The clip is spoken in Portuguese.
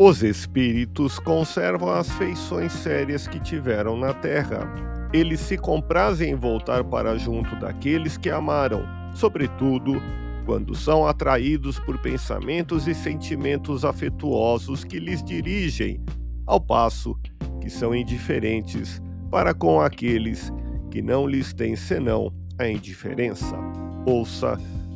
Os espíritos conservam as feições sérias que tiveram na terra. Eles se comprazem em voltar para junto daqueles que amaram, sobretudo quando são atraídos por pensamentos e sentimentos afetuosos que lhes dirigem, ao passo que são indiferentes para com aqueles que não lhes têm senão a indiferença. Ouça